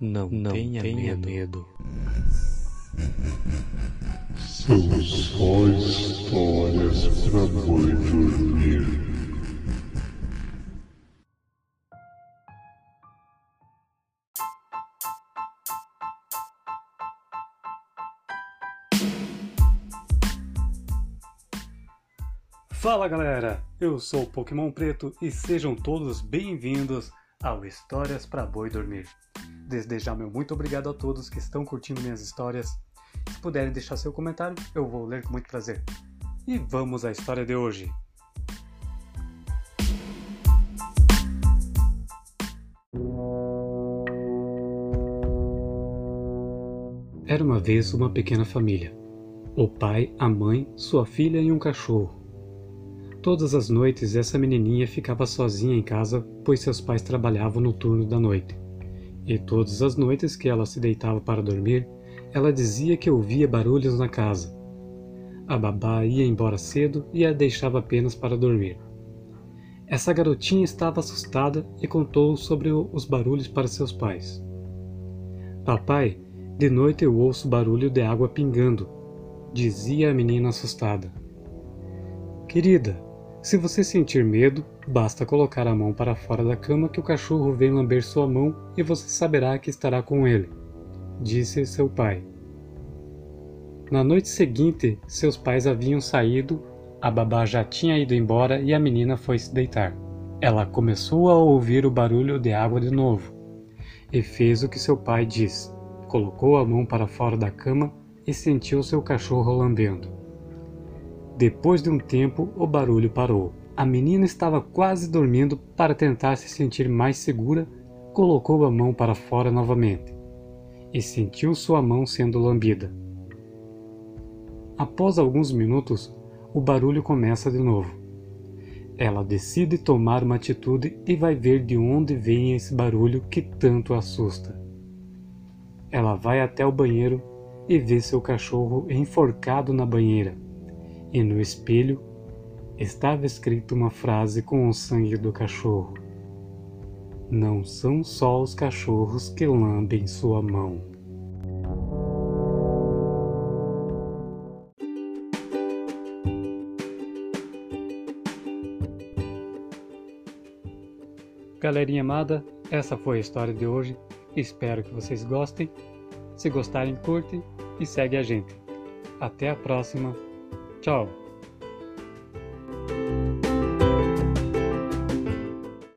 Não, não tenha, tenha medo. medo. São só histórias pra boi dormir. Fala galera, eu sou o Pokémon Preto e sejam todos bem-vindos ao Histórias para Boi Dormir. Desde já, meu muito obrigado a todos que estão curtindo minhas histórias. Se puderem deixar seu comentário, eu vou ler com muito prazer. E vamos à história de hoje. Era uma vez uma pequena família. O pai, a mãe, sua filha e um cachorro. Todas as noites essa menininha ficava sozinha em casa, pois seus pais trabalhavam no turno da noite. E todas as noites que ela se deitava para dormir, ela dizia que ouvia barulhos na casa. A babá ia embora cedo e a deixava apenas para dormir. Essa garotinha estava assustada e contou sobre os barulhos para seus pais. Papai, de noite eu ouço barulho de água pingando, dizia a menina assustada. Querida, se você sentir medo, basta colocar a mão para fora da cama que o cachorro vem lamber sua mão e você saberá que estará com ele, disse seu pai. Na noite seguinte, seus pais haviam saído, a babá já tinha ido embora e a menina foi se deitar. Ela começou a ouvir o barulho de água de novo e fez o que seu pai disse. Colocou a mão para fora da cama e sentiu seu cachorro lambendo. Depois de um tempo, o barulho parou. A menina estava quase dormindo para tentar se sentir mais segura, colocou a mão para fora novamente e sentiu sua mão sendo lambida. Após alguns minutos, o barulho começa de novo. Ela decide tomar uma atitude e vai ver de onde vem esse barulho que tanto assusta. Ela vai até o banheiro e vê seu cachorro enforcado na banheira e no espelho estava escrita uma frase com o sangue do cachorro. Não são só os cachorros que lambem sua mão. Galerinha amada, essa foi a história de hoje. Espero que vocês gostem. Se gostarem, curte e segue a gente. Até a próxima. Chao.